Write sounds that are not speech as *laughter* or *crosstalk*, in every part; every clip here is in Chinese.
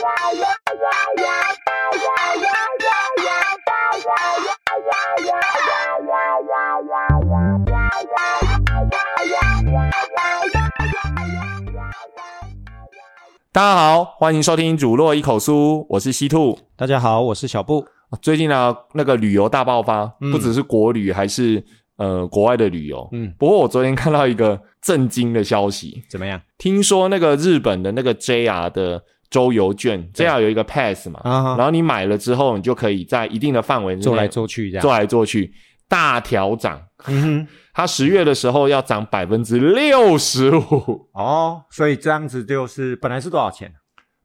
大家好，欢迎收听《主落一口酥》，我是西兔。大家好，我是小布。最近呢，那个旅游大爆发，嗯不只是国旅，还是呃国外的旅游。嗯，不过我昨天看到一个震惊的消息，怎么样？听说那个日本的那个 JR 的周游券这要有一个 pass 嘛，啊然后你买了之后，你就可以在一定的范围之内做来做去这样。做来做去，大调涨。嗯哼，*laughs* 它十月的时候要涨百分之六十五，哦，所以这样子就是本来是多少钱？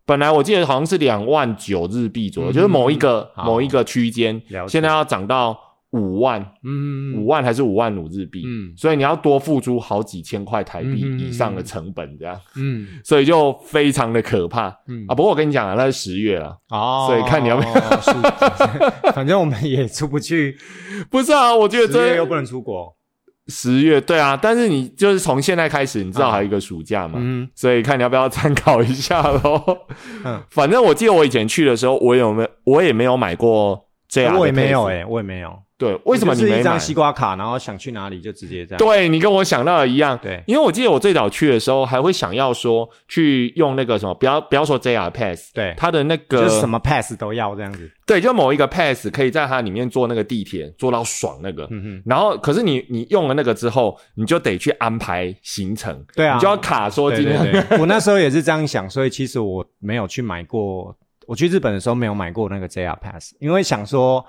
本来我记得好像是两万九日币左右，嗯就是某一个某一个区间。现在要涨到五万，嗯五万还是五万五日币，嗯所以你要多付出好几千块台币以上的成本，这样，嗯所以就非常的可怕嗯啊。不过我跟你讲啊，那是十月了，哦，所以看你要不要。是 *laughs* 反正我们也出不去，不是啊？我觉得这十月又不能出国。十月对啊，但是你就是从现在开始，你知道还有一个暑假嘛，嗯所以看你要不要参考一下喽。嗯，反正我记得我以前去的时候，我有没有我也没有买过这样，我也没有哎、我也没有。对，为什么你没买是一张？西瓜卡，然后想去哪里就直接这样。对你跟我想到的一样，对因为我记得我最早去的时候，还会想要说去用那个什么，不要不要说 JR Pass，对，它的那个就是什么 pass 都要这样子。对，就某一个 Pass 可以在它里面坐那个地铁，坐到爽那个。嗯哼，然后，可是你你用了那个之后，你就得去安排行程，对啊你就要卡说今天对对，我那时候也是这样想，所以其实我没有去买过。我去日本的时候没有买过那个 JR Pass，因为想说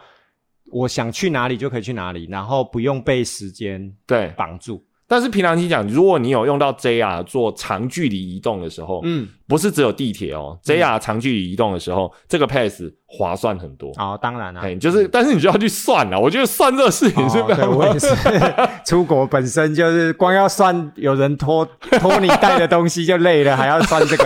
我想去哪里就可以去哪里，然后不用被时间对。绑住。但是平常心讲，如果你有用到 JR 做长距离移动的时候，嗯，不是只有地铁哦，JR 长距离移动的时候，这个 Pass 划算很多。哦，当然啦、哎，就是，但是你就要去算了。我觉得算这个事情是非常哦对我也是，*laughs* 出国本身就是光要算有人拖拖你带的东西就累了，还要算这个。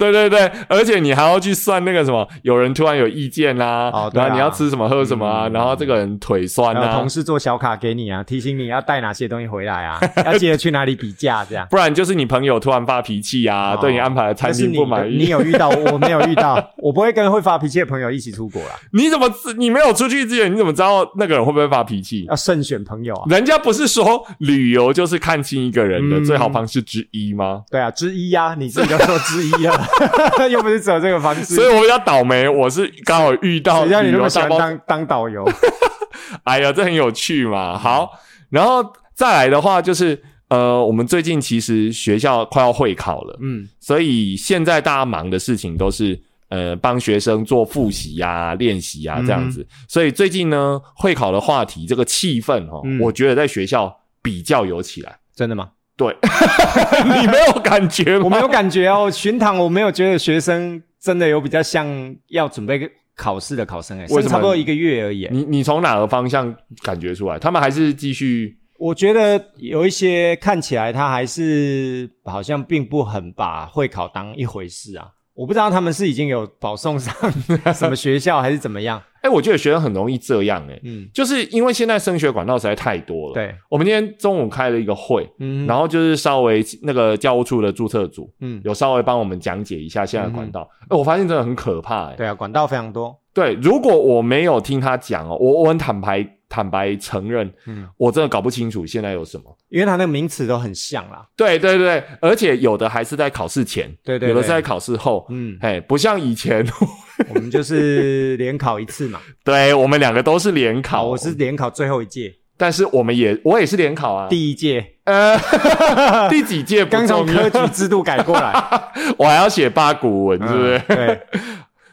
对对对，而且你还要去算那个什么，有人突然有意见啦、哦啊然后你要吃什么喝什么啊，嗯然后这个人腿酸啊同，事做小卡给你啊，提醒你要带哪些东西回来啊，*laughs* 要记得去哪里比价这样。不然就是你朋友突然发脾气啊，哦对你安排的餐厅不满意，你有遇到，我没有遇到，*laughs* 我不会跟会发脾气的朋友一起出国啦，你怎么你没有出去之前，你怎么知道那个人会不会发脾气？要慎选朋友啊。人家不是说旅游就是看清一个人的嗯最好方式之一吗？对啊，之一呀、你自己就说之一了，*laughs* 又不是只有这个方式。所以我比较倒霉，我是刚好遇到谁叫你那么喜欢当当导游？*laughs* 哎呀，这很有趣嘛。好，然后再来的话就是，呃，我们最近其实学校快要会考了，嗯，所以现在大家忙的事情都是。呃，帮学生做复习呀、练习呀、这样子。所以最近呢，会考的话题，这个气氛哦，嗯我觉得在学校比较有起来。真的吗？对，*laughs* 你没有感觉吗？我没有感觉哦，巡堂我没有觉得学生真的有比较像要准备考试的考生诶，为什么差不多一个月而已。你你从哪个方向感觉出来？他们还是继续我觉得有一些看起来他还是好像并不很把会考当一回事啊。我不知道他们是已经有保送上什么学校还是怎么样。*laughs* 哎、我觉得学生很容易这样哎、嗯，就是因为现在升学管道实在太多了。，对，我们今天中午开了一个会，嗯，然后就是稍微那个教务处的注册组嗯，有稍微帮我们讲解一下现在管道。哎、我发现真的很可怕哎、对啊，管道非常多。对，如果我没有听他讲哦，我我很坦白坦白承认，嗯，我真的搞不清楚现在有什么。因为它那个名词都很像啦。对对对，而且有的还是在考试前，对对对有的是在考试后。嗯，哎，不像以前，*laughs* 我们就是联考一次嘛。*laughs* 对我们两个都是联考，我是联考最后一届，但是我们也我也是联考啊，第一届，呃 *laughs* 第几届不刚从科举制度改过来，我还要写八股文，是不是？嗯对。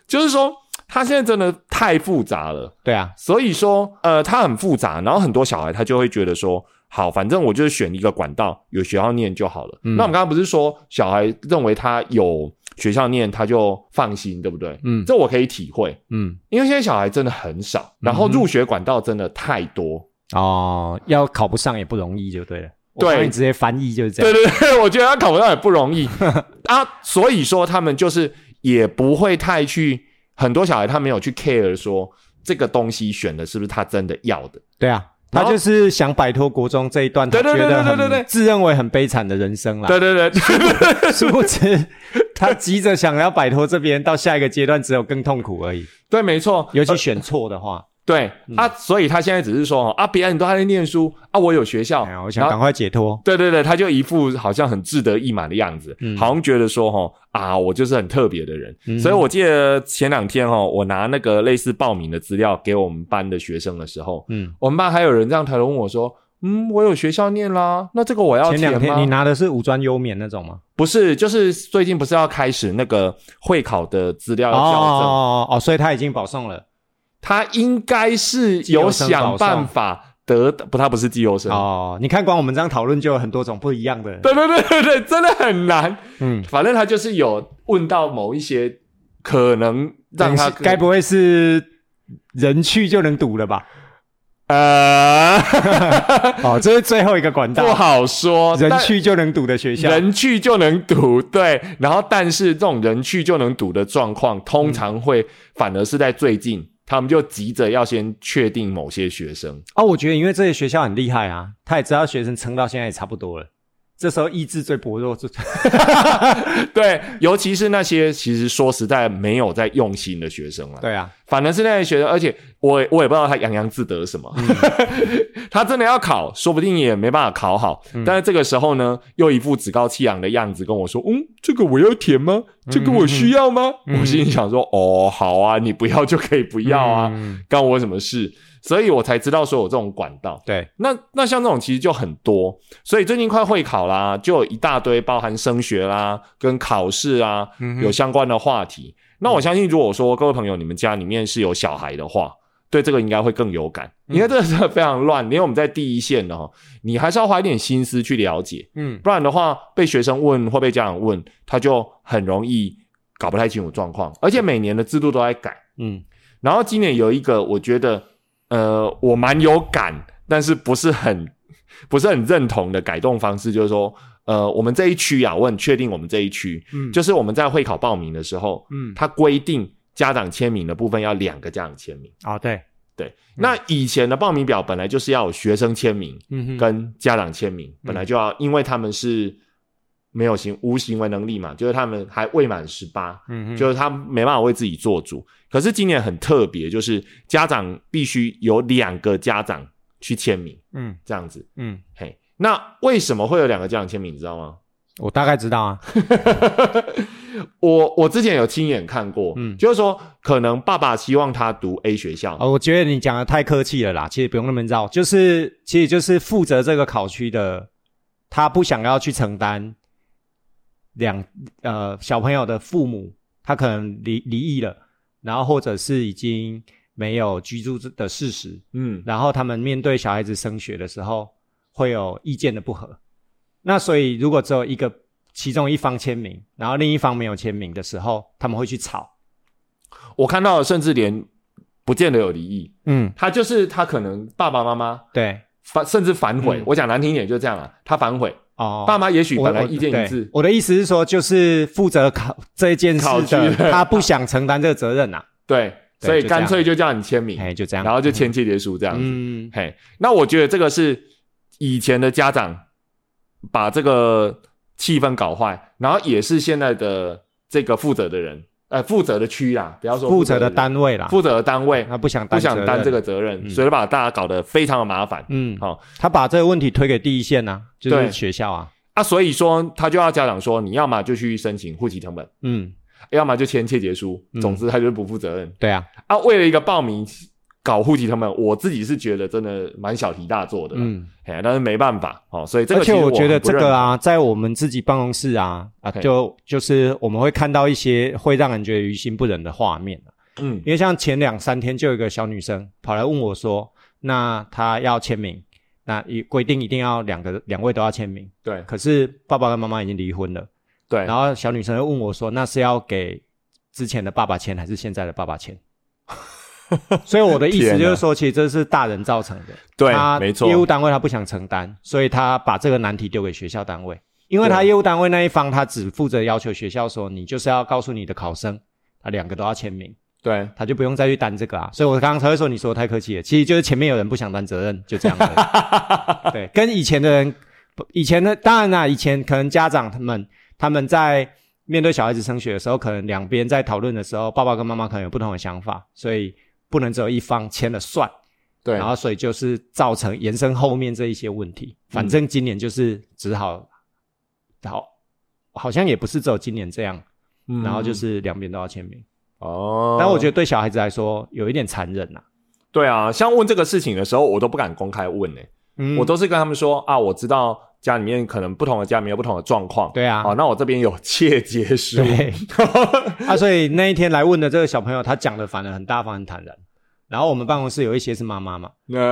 就是说，它现在真的太复杂了，对啊，所以说，呃，它很复杂，然后很多小孩他就会觉得说，好，反正我就是选一个管道，有学校念就好了。嗯那我们刚刚不是说，小孩认为他有学校念，他就放心，对不对？嗯这我可以体会，嗯，因为现在小孩真的很少，然后入学管道真的太多。哦，要考不上也不容易，就对了。我对直接翻译就是这对样。对对，我觉得他考不上也不容易 *laughs* 啊，所以说他们就是也不会太去，很多小孩他没有去 care 说这个东西选的是不是他真的要的，对啊，他就是想摆脱国中这一段，他觉得对对对很自认为很悲惨的人生啦。对对对 *laughs* 殊不知他急着想要摆脱这边，到下一个阶段只有更痛苦而已。对，没错。尤其选错的话，对嗯啊，所以他现在只是说啊，别人都还在念书啊，我有学校，哎，我想赶快解脱。对对对，他就一副好像很志得意满的样子，嗯好像觉得说哈啊，我就是很特别的人。嗯所以我记得前两天哈，我拿那个类似报名的资料给我们班的学生的时候，嗯，我们班还有人这样抬头问我说：“嗯，我有学校念啦，那这个我要填前两天你拿的是五专优免那种吗？？”不是，就是最近不是要开始那个会考的资料要校正，哦哦，所以他已经保送了。他应该是有想办法得不，他不是自由生。哦，你看，光我们这样讨论就有很多种不一样的。对对对对对，真的很难。嗯，反正他就是有问到某一些可能让他该不会是人去就能堵了吧？呃 *laughs* 哦，这是最后一个管道，不好说，人去就能堵的学校。人去就能堵，对。然后，但是这种人去就能堵的状况，通常会反而是在最近，他们就急着要先确定某些学生。啊，我觉得因为这些学校很厉害啊，他也知道学生撑到现在也差不多了，这时候意志最薄弱，就 *laughs* 对，尤其是那些其实说实在没有在用心的学生了。对啊，反而是那些学生，而且我也我也不知道他洋洋自得什么，*laughs* 他真的要考，说不定也没办法考好。但是这个时候呢，又一副趾高气扬的样子跟我说：“嗯，这个我要填吗？这个我需要吗？”我心里想说：“哦，好啊，你不要就可以不要啊，嗯干我什么事？”所以我才知道说有这种管道。对，那那像这种其实就很多，所以最近快会考啦，就有一大堆包含升学啦、跟考试啊有相关的话题。那我相信，如果说各位朋友你们家里面是有小孩的话，对这个应该会更有感，因为这个非常乱。因为我们在第一线的哈，你还是要花一点心思去了解，嗯不然的话被学生问或被家长问，他就很容易搞不太清楚状况。而且每年的制度都在改。嗯然后今年有一个，我觉得呃，我蛮有感，但是不是很 *laughs* 不是很认同的改动方式，就是说，呃，我们这一区啊，我很确定我们这一区，嗯。就是我们在会考报名的时候，嗯，它规定家长签名的部分要两个家长签名。哦对，对，那以前的报名表本来就是要有学生签名嗯哼，跟家长签名，本来就要，因为他们是没有行无行为能力嘛，就是他们还未满十八，嗯哼，就是他没办法为自己做主。可是今年很特别，就是家长必须有两个家长去签名，嗯这样子。嗯，嘿，那为什么会有两个家长签名？你知道吗？*laughs* 我大概知道啊，*laughs* 我我之前有亲眼看过，嗯就是说可能爸爸希望他读 A 学校，哦，我觉得你讲的太客气了啦，其实不用那么绕，就是其实就是负责这个考区的，他不想要去承担两呃小朋友的父母，他可能离离异了，然后或者是已经没有居住的事实，嗯，然后他们面对小孩子升学的时候会有意见的不合，那所以如果只有一个其中一方签名，然后另一方没有签名的时候，他们会去吵，我看到甚至连不见得有离异，嗯，他就是他可能爸爸妈妈对，反甚至反悔，嗯我讲难听一点就这样啊，他反悔，哦，爸妈也许我我本来意见一致，我的意思是说，就是负责考这件事的，*laughs* 他不想承担这个责任 *laughs* 呐、对，所以干脆就叫你签名，哎，就这样，然后就签切结书这样子。嗯，嘿，那我觉得这个是以前的家长把这个气氛搞坏，然后也是现在的这个负责的人，呃，负责的区啦，不要说负责的人单位啦，负责的单位他不想不想担这，个责任，嗯所以把大家搞得非常的麻烦。嗯，好他把这个问题推给第一线呐、就对是学校啊，啊，所以说他就要家长说，你要么就去申请户籍成本，嗯，要么就签切结书，嗯总之他就是不负责任。对啊，啊，为了一个报名搞户籍他们，我自己是觉得真的蛮小题大做的，嗯，哎，但是没办法哦，所以这个而且我觉得这个啊，在我们自己办公室啊啊，就就是我们会看到一些会让人觉得于心不忍的画面啊。嗯。因为像前两三天就有一个小女生跑来问我说，那她要签名，那一规定一定要两个两位都要签名，对。可是爸爸跟妈妈已经离婚了，对，然后小女生又问我说，那是要给之前的爸爸签还是现在的爸爸签？*laughs* 所以我的意思就是说，其实这是大人造成的，对他没错。业务单位他不想承担，所以他把这个难题丢给学校单位，因为他业务单位那一方他只负责要求学校说，你就是要告诉你的考生，他两个都要签名，对，他就不用再去担这个啊。所以我刚刚才会说你说的太客气了，其实就是前面有人不想担责任，就这样的。*laughs* 对，跟以前的人，以前的当然啦，以前可能家长他们他们在面对小孩子升学的时候，可能两边在讨论的时候，爸爸跟妈妈可能有不同的想法，所以不能只有一方签了算。对，然后所以就是造成延伸后面这一些问题。反正今年就是只好，好，好像也不是只有今年这样。然后就是两边都要签名。哦，但我觉得对小孩子来说有一点残忍呐。对啊，像问这个事情的时候，我都不敢公开问呢。我都是跟他们说啊，我知道家里面可能不同的家里面有不同的状况。对啊，哦，那我这边有切结书。*laughs* 啊，所以那一天来问的这个小朋友，他讲的反而很大方、很坦然。然后我们办公室有一些是妈妈嘛，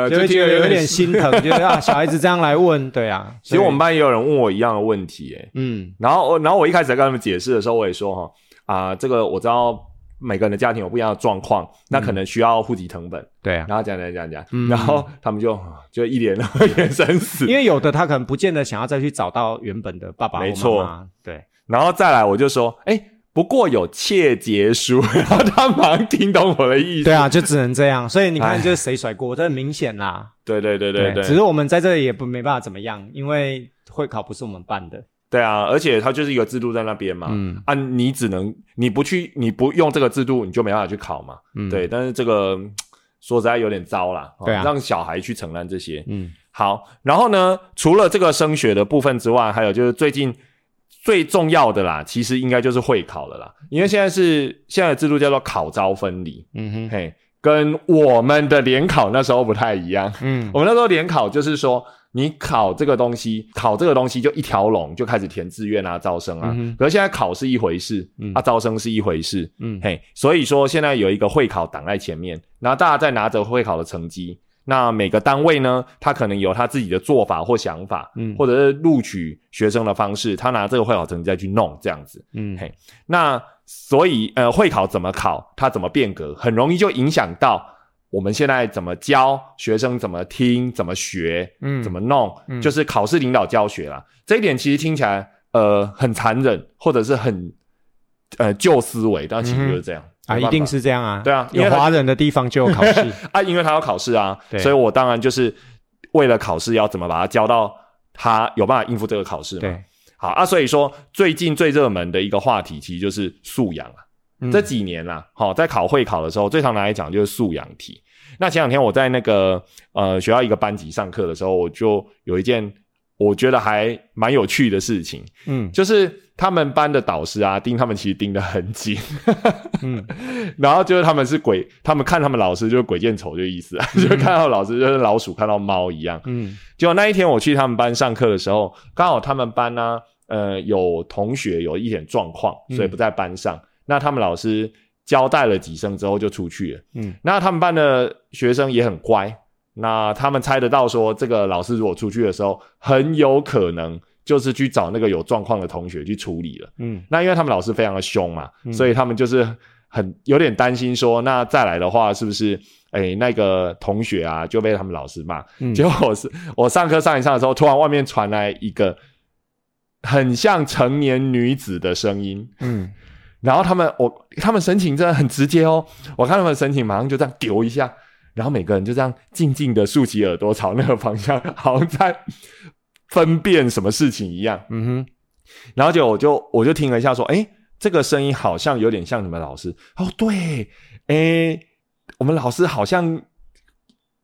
就会觉得有点心疼，*laughs* 就是啊，小孩子这样来问，对啊。其实我们班也有人问我一样的问题，哎，嗯，然后我，然后我一开始在跟他们解释的时候，我也说哈，啊，这个我知道每个人的家庭有不一样的状况，那可能需要户籍成本，对啊。然后讲讲讲讲，然后他们就 *laughs* 就一脸 *laughs* 眼神死，因为有的他可能不见得想要再去找到原本的爸爸没错，对。然后再来，我就说，哎。不过有切结书，*laughs* 然后他马上听懂我的意思。对啊，就只能这样。所以你看，就是谁甩锅，这很明显啦。对对对对对。只是我们在这里也不没办法怎么样，因为会考不是我们办的。对啊，而且它就是一个制度在那边嘛。嗯。啊，你只能你不去，你不用这个制度，你就没办法去考嘛。嗯。对，但是这个说实在有点糟啦。对啊。让小孩去承担这些。嗯。好，然后呢，除了这个升学的部分之外，还有就是最近。最重要的啦，其实应该就是会考了啦，因为现在是现在的制度叫做考招分离，嗯哼，嘿，跟我们的联考那时候不太一样，嗯，*laughs* 我们那时候联考就是说，你考这个东西，考这个东西就一条龙就开始填志愿啊、招生啊，可是现在考是一回事，啊，招生是一回事，嗯，嘿，所以说现在有一个会考挡在前面，然后大家在拿着会考的成绩。那每个单位呢，他可能有他自己的做法或想法，嗯，或者是录取学生的方式，他拿这个会考成绩再去弄这样子，嗯，嘿，那所以呃，会考怎么考，它怎么变革，很容易就影响到我们现在怎么教学生，怎么听，怎么学，嗯，怎么弄，就是考试领导教学啦。这一点其实听起来呃很残忍，或者是很呃旧思维，但其实就是这样。啊，一定是这样啊！对啊，有华人的地方就有考试 *laughs* 啊，因为他要考试啊，*laughs* 所以我当然就是为了考试要怎么把他教到他有办法应付这个考试嘛。对，好啊，所以说最近最热门的一个话题其实就是素养啊。这几年啦，好在考会考的时候，最常拿来讲就是素养题。那前两天我在那个呃学校一个班级上课的时候，我就有一件我觉得还蛮有趣的事情，嗯，就是。他们班的导师啊，盯他们其实盯得很紧，嗯，*laughs* 然后就是他们是鬼，他们看他们老师就是鬼见愁的意思啊，就看到老师就是老鼠看到猫一样，嗯，结果那一天我去他们班上课的时候，刚好他们班呢，呃，有同学有一点状况，所以不在班上，那他们老师交代了几声之后就出去了，嗯，那他们班的学生也很乖，那他们猜得到说这个老师如果出去的时候，很有可能。就是去找那个有状况的同学去处理了。嗯，那因为他们老师非常的凶嘛，所以他们就是很有点担心说，那再来的话是不是，哎，那个同学啊就被他们老师骂。结果我是 *laughs* 我上课上一上的时候，突然外面传来一个很像成年女子的声音。嗯，然后他们我他们神情真的很直接哦，我看他们神情马上就这样丢一下，然后每个人就这样静静的竖起耳朵朝那个方向，好像在。分辨什么事情一样，*laughs* 嗯哼，然后就我就我就听了一下，说，哎，这个声音好像有点像你们老师。哦，对，哎，我们老师好像，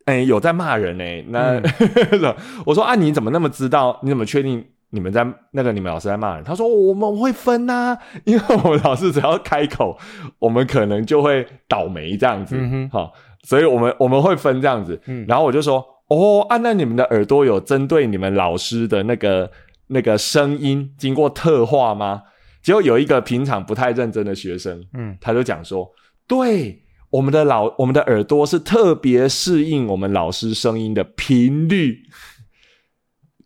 哎，有在骂人哎。那 *laughs* 我说啊，你怎么那么知道？你怎么确定你们在那个你们老师在骂人？他说我们会分呐，*laughs* 因为我们老师只要开口，我们可能就会倒霉这样子，好，所以我们我们会分这样子。然后我就说。哦，啊，那你们的耳朵有针对你们老师的那个那个声音经过特化吗？结果有一个平常不太认真的学生，嗯，他就讲说，对，我们的老我们的耳朵是特别适应我们老师声音的频率，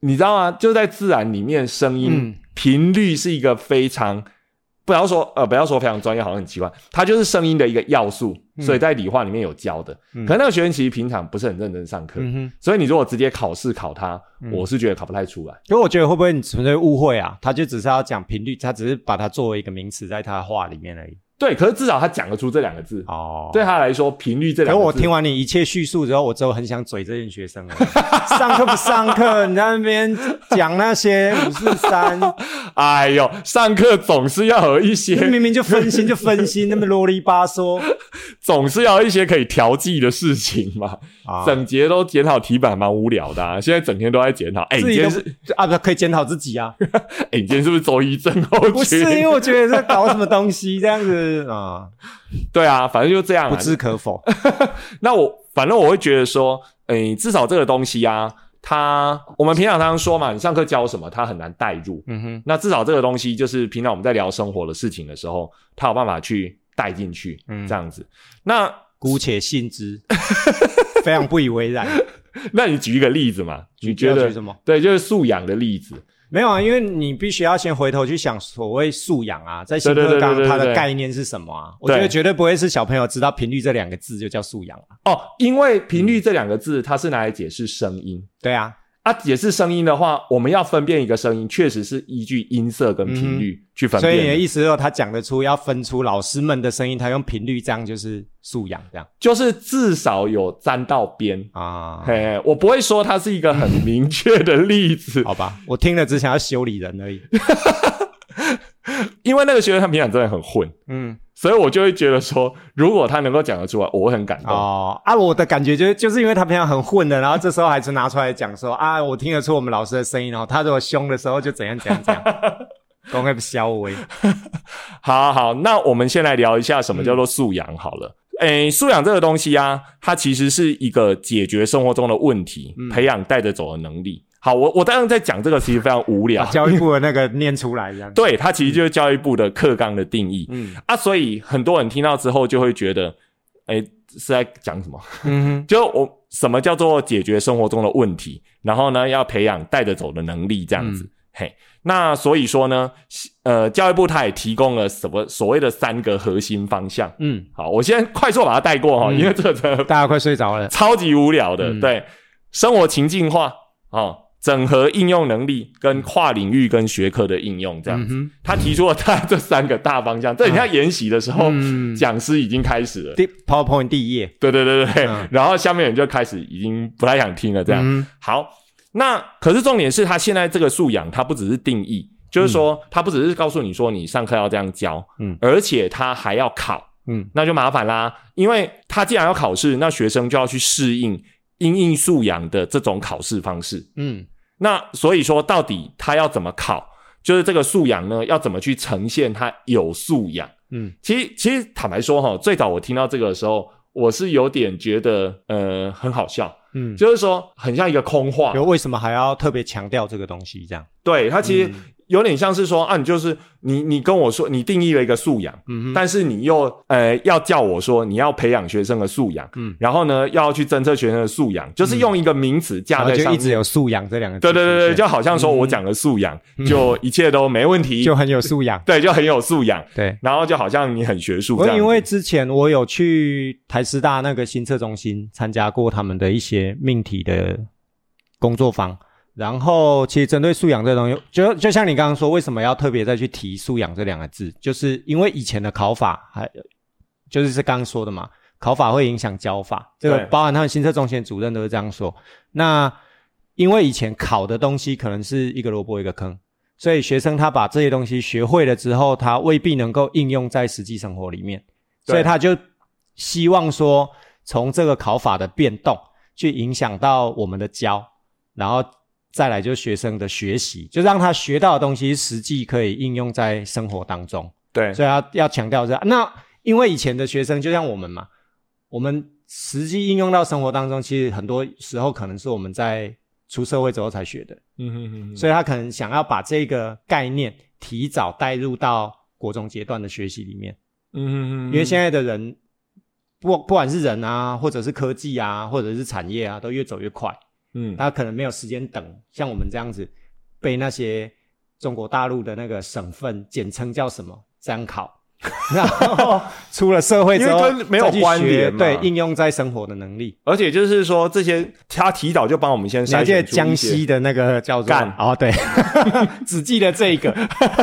你知道吗？就在自然里面，声音频率是一个非常。不要说呃，不要说非常专业，好像很奇怪。它就是声音的一个要素，所以在理化里面有教的。可能那个学生其实平常不是很认真上课，所以你如果直接考试考他，我是觉得考不太出来。因为我觉得会不会你纯粹误会啊？他就只是要讲频率，他只是把它作为一个名词在他话里面而已。对，可是至少他讲得出这两个字。哦，对他来说，频率这两个字。可我听完你一切叙述之后，我之后很想嘴这群学生了。*laughs* 上课不上课，你在那边讲那些五四三，*laughs* 哎呦，上课总是要有一些，明明就分心就分心，那么啰里吧嗦，*laughs* 总是要一些可以调剂的事情嘛。啊整节都检讨题板，蛮无聊的、啊。现在整天都在检讨。哎、你今天是，啊，不可以检讨自己啊。哎、你今天是不是周一症候群？不是因为我觉得在搞什么东西这样子啊，*laughs* 对啊，反正就这样、啊。不置可否。*laughs* 那我反正我会觉得说，诶、至少这个东西啊，它我们平常常常说嘛，你上课教什么，它很难带入。嗯哼，那至少这个东西，就是平常我们在聊生活的事情的时候，它有办法去带进去，嗯这样子。那姑且信之，非常不以为然。*laughs* 那你举一个例子嘛？你觉得什么？对，就是素养的例子。没有啊，因为你必须要先回头去想所谓素养啊，在新课纲它的概念是什么啊？我对觉得绝对不会是小朋友知道频率这两个字就叫素养啊。哦，因为频率这两个字，它是拿来解释声音。对啊，啊，解释声音的话，我们要分辨一个声音，确实是依据音色跟频率去分嗯所以。你的意思说他讲得出要分出老师们的声音，他用频率这样就是素养这样就是至少有沾到边。啊？嘿，我不会说它是一个很明确的例子，*laughs* 好吧，我听了只想要修理人而已。*laughs* 因为那个学生他平常真的很混，嗯，所以我就会觉得说，如果他能够讲得出来，我会很感动。哦啊，我的感觉就是就是因为他平常很混的，然后这时候还是拿出来讲说啊，我听得出我们老师的声音哦，他如果凶的时候就怎样怎样怎样，*laughs* 公会消微。好好，那我们先来聊一下什么叫做素养好了。诶、素养这个东西啊，它其实是一个解决生活中的问题、培养带着走的能力。好，我我当然在讲这个，其实非常无聊把。教育部的那个 *laughs* 念出来这样。对，它其实就是教育部的课纲的定义。嗯啊，所以很多人听到之后就会觉得，诶、是在讲什么？嗯 *laughs* 就我什么叫做解决生活中的问题，然后呢，要培养带着走的能力，这样子。嘿，那所以说呢，呃，教育部它也提供了什么所谓的三个核心方向。嗯，好，我先快速把它带过哈，嗯因为这个大家快睡着了。超级无聊的。嗯对，生活情境化哦，整合应用能力跟跨领域跟学科的应用，这样子。嗯他提出了他这三个大方向，这你看研习的时候，嗯。讲师已经开始了。第 PowerPoint 第一页。对对对对，嗯。然后下面人就开始已经不太想听了，这样。嗯。好，那可是重点是他现在这个素养，它不只是定义，就是说他不只是告诉你说你上课要这样教，嗯。而且他还要考，嗯。那就麻烦啦，因为他既然要考试，那学生就要去适应因应素养的这种考试方式。嗯那所以说，到底他要怎么考？就是这个素养呢，要怎么去呈现他有素养？嗯其实，其实坦白说哈，最早我听到这个的时候，我是有点觉得呃很好笑，嗯，就是说很像一个空话就。为什么还要特别强调这个东西？这样，对，他其实嗯有点像是说啊，你就是你你跟我说你定义了一个素养，嗯但是你又呃要叫我说你要培养学生的素养，嗯。然后呢要去侦测学生的素养，就是用一个名词架在上面。就一直有素养这两个字对对对对，就好像说我讲的素养，就一切都没问题，就很有素养。*laughs* 对，就很有素养，*laughs* 对，然后就好像你很学术这样因为之前我有去台师大那个新测中心参加过他们的一些命题的工作坊，然后其实针对素养这东西，就就像你刚刚说，为什么要特别再去提素养这两个字，就是因为以前的考法还就是是刚刚说的嘛，考法会影响教法，这个包含他们新测中心主任都是这样说。那因为以前考的东西可能是一个萝卜一个坑，所以学生他把这些东西学会了之后，他未必能够应用在实际生活里面，所以他就希望说，从这个考法的变动去影响到我们的教，然后再来就是学生的学习，就让他学到的东西实际可以应用在生活当中。对所以要要强调这样。那因为以前的学生就像我们嘛，我们实际应用到生活当中，其实很多时候可能是我们在出社会之后才学的，嗯哼哼哼，所以他可能想要把这个概念提早带入到国中阶段的学习里面，嗯哼哼，因为现在的人。不不管是人啊，或者是科技啊，或者是产业啊，都越走越快。嗯他可能没有时间等，像我们这样子被那些中国大陆的那个省份简称叫什么这样考，*laughs* 然后出了社会之后因为跟没有关联嘛对，应用在生活的能力。而且就是说这些他提早就帮我们先筛你还记得选出一些江西的那个叫做干哦，对，*laughs* 只记得这一个，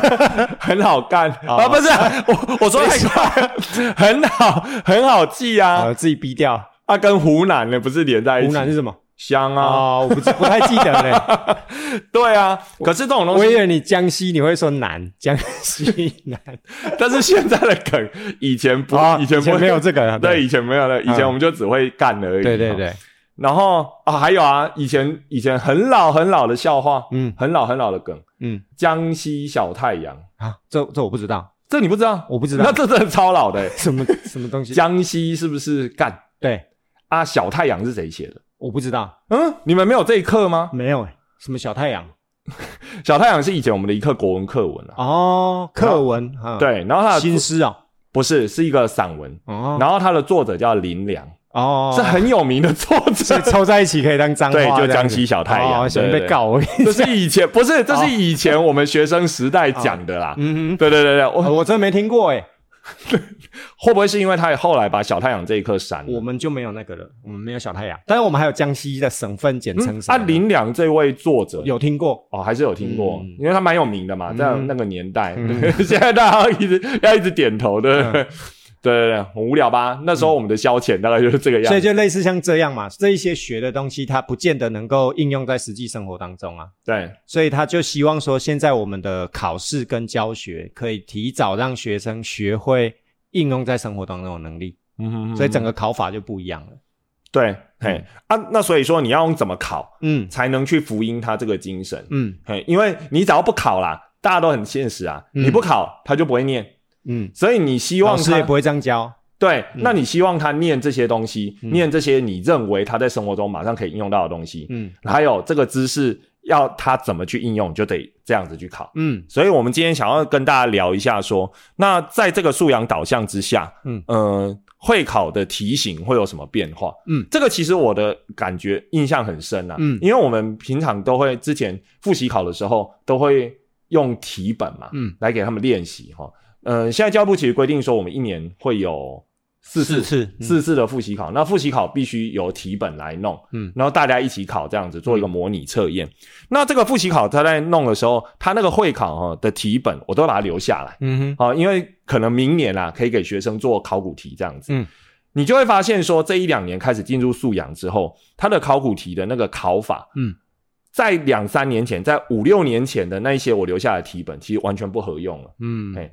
*laughs* 很好干哦啊，不是我我说太快，很好很好记啊好，自己逼掉。啊，跟湖南的不是连在一起？湖南是什么？香啊，哦，我不不太记得嘞。*laughs* 对啊。可是这种东西，我以为你江西你会说南，江西南。*laughs* 但是现在的梗以前不，哦以前没有这个，*laughs* 对，以前没有了，以前嗯我们就只会干而已。哈。对对对，然后啊，还有啊，以前以前很老很老的笑话，嗯很老很老的梗，嗯江西小太阳，啊，这这我不知道，这你不知道？我不知道那这真的超老的欸。什么什么东西。江西是不是干对，啊？小太阳是谁写的？我不知道，嗯，你们没有这一课吗？没有哎，什么小太阳？*laughs* 小太阳是以前我们的一课国文课文啊。哦，课文啊，，对，然后他的新诗哦，不是是一个散文，哦。然后他的作者叫林良，哦，是很有名的作 *laughs* 所以者。凑在一起可以当脏话，对就这样子。江西小太阳哦，喜欢对。对被告我跟你这，是以前不是，这是以前我们学生时代讲的啦。嗯对对对对，我我真的没听过哎，*laughs* 会不会是因为他后来把小太阳这一课删了？我们就没有那个了，我们没有小太阳，但是我们还有江西的省份简称？啊，林良这位作者有听过，哦，还是有听过，嗯因为他蛮有名的嘛，嗯在那个年代。嗯 *laughs* 现在大家一直要一直点头，对不对？对对对，很无聊吧？那时候我们的消遣大概就是这个样所以。就类似像这样嘛，这一些学的东西，它不见得能够应用在实际生活当中啊。对，所以他就希望说，现在我们的考试跟教学可以提早让学生学会应用在生活当中的能力，嗯哼所以整个考法就不一样了。对，嘿啊，那所以说你要用怎么考嗯。才能去福音他这个精神？嗯。嘿，因为你只要不考啦，大家都很现实啊，嗯。你不考他就不会念，嗯，所以你希望他老师也不会这样教。对，那你希望他念这些东西，嗯。念这些你认为他在生活中马上可以应用到的东西，嗯。还有这个知识要他怎么去应用，就得这样子去考。嗯所以，我们今天想要跟大家聊一下说那在这个素养导向之下，嗯呃，会考的题型会有什么变化？嗯这个其实我的感觉印象很深啊，嗯因为我们平常都会之前复习考的时候都会用题本嘛，嗯，来给他们练习哈。呃，现在教育部其实规定说，我们一年会有四次四次嗯四次的复习考，那复习考必须由题本来弄，嗯然后大家一起考，这样子做一个模拟测验。那这个复习考他在弄的时候，他那个会考哈的题本，我都把它留下来，嗯哼好，因为可能明年啊可以给学生做考古题这样子。嗯，你就会发现说，这一两年开始进入素养之后，他的考古题的那个考法，嗯，在两三年前，在五六年前的那一些我留下来的题本，其实完全不合用了。嗯哎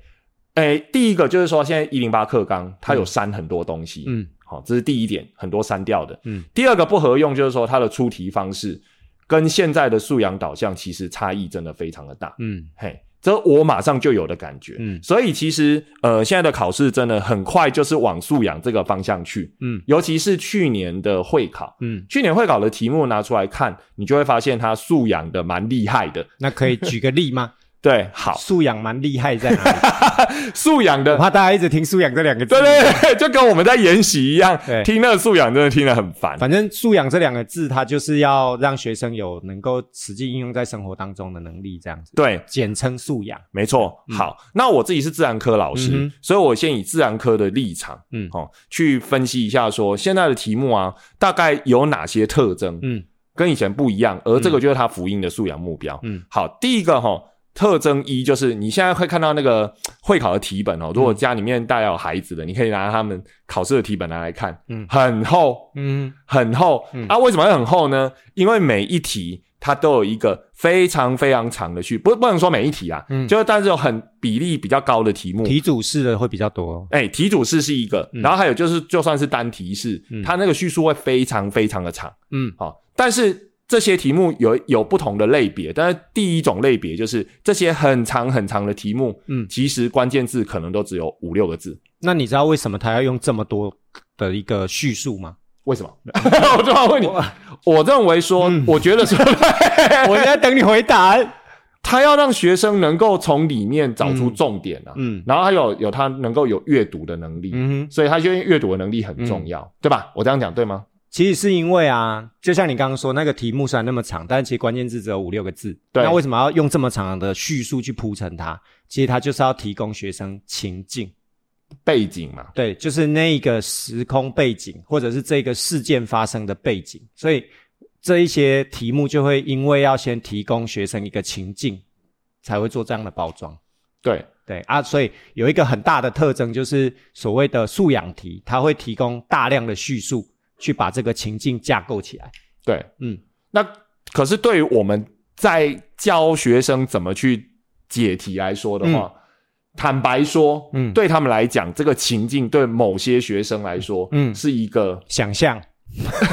诶，第一个就是说，现在一零八课纲它有删很多东西，嗯好，这是第一点，很多删掉的。嗯第二个不合用就是说，它的出题方式跟现在的素养导向其实差异真的非常的大。嗯嘿，这我马上就有的感觉。嗯所以其实呃，现在的考试真的很快就是往素养这个方向去，嗯尤其是去年的会考。嗯，去年会考的题目拿出来看，你就会发现它素养的蛮厉害的。那可以举个例吗？对，好，素养蛮厉害在哪里？*laughs* 素养的我怕大家一直听素养这两个字。对对对，就跟我们在研习一样对，听那个素养真的听得很烦。反正素养这两个字，它就是要让学生有能够实际应用在生活当中的能力，这样子，对，简称素养。没错。好，那我自己是自然科老师，嗯所以我先以自然科的立场，嗯哦，去分析一下说现在的题目啊，大概有哪些特征，嗯跟以前不一样，而这个就是它福音的素养目标。嗯好，第一个哈、特征一就是你现在会看到那个会考的题本哦，如果家里面大家有孩子的，你可以拿他们考试的题本拿来看，嗯很厚，嗯很厚、嗯啊！为什么会很厚呢？因为每一题它都有一个非常非常长的序，不不能说每一题啊，嗯就是但是有很比例比较高的题目。题主式的会比较多。哎，题主式是一个，嗯然后还有就是，就算是单题式，嗯它那个叙述会非常非常的长。嗯好、但是这些题目有有不同的类别，但是第一种类别就是这些很长很长的题目，嗯其实关键字可能都只有五六个字。那你知道为什么他要用这么多的一个叙述吗？为什么？*laughs* 我就要问你，我认为说，嗯我觉得说，*laughs* 我在等你回答。他要让学生能够从里面找出重点啊，嗯然后还有有他能够有阅读的能力，嗯哼，所以他就阅读的能力很重要，对吧？我这样讲对吗？其实是因为啊，就像你刚刚说，那个题目虽然那么长，但其实关键字只有五六个字。对那为什么要用这么长的叙述去铺陈它？其实它就是要提供学生情境。背景嘛。对，就是那一个时空背景，或者是这个事件发生的背景，所以这一些题目就会因为要先提供学生一个情境，才会做这样的包装。对对啊，所以有一个很大的特征就是所谓的素养题，它会提供大量的叙述，去把这个情境架构起来。对，嗯，那可是对于我们在教学生怎么去解题来说的话，坦白说，嗯。对他们来讲，这个情境对某些学生来说，嗯。是一个，想象。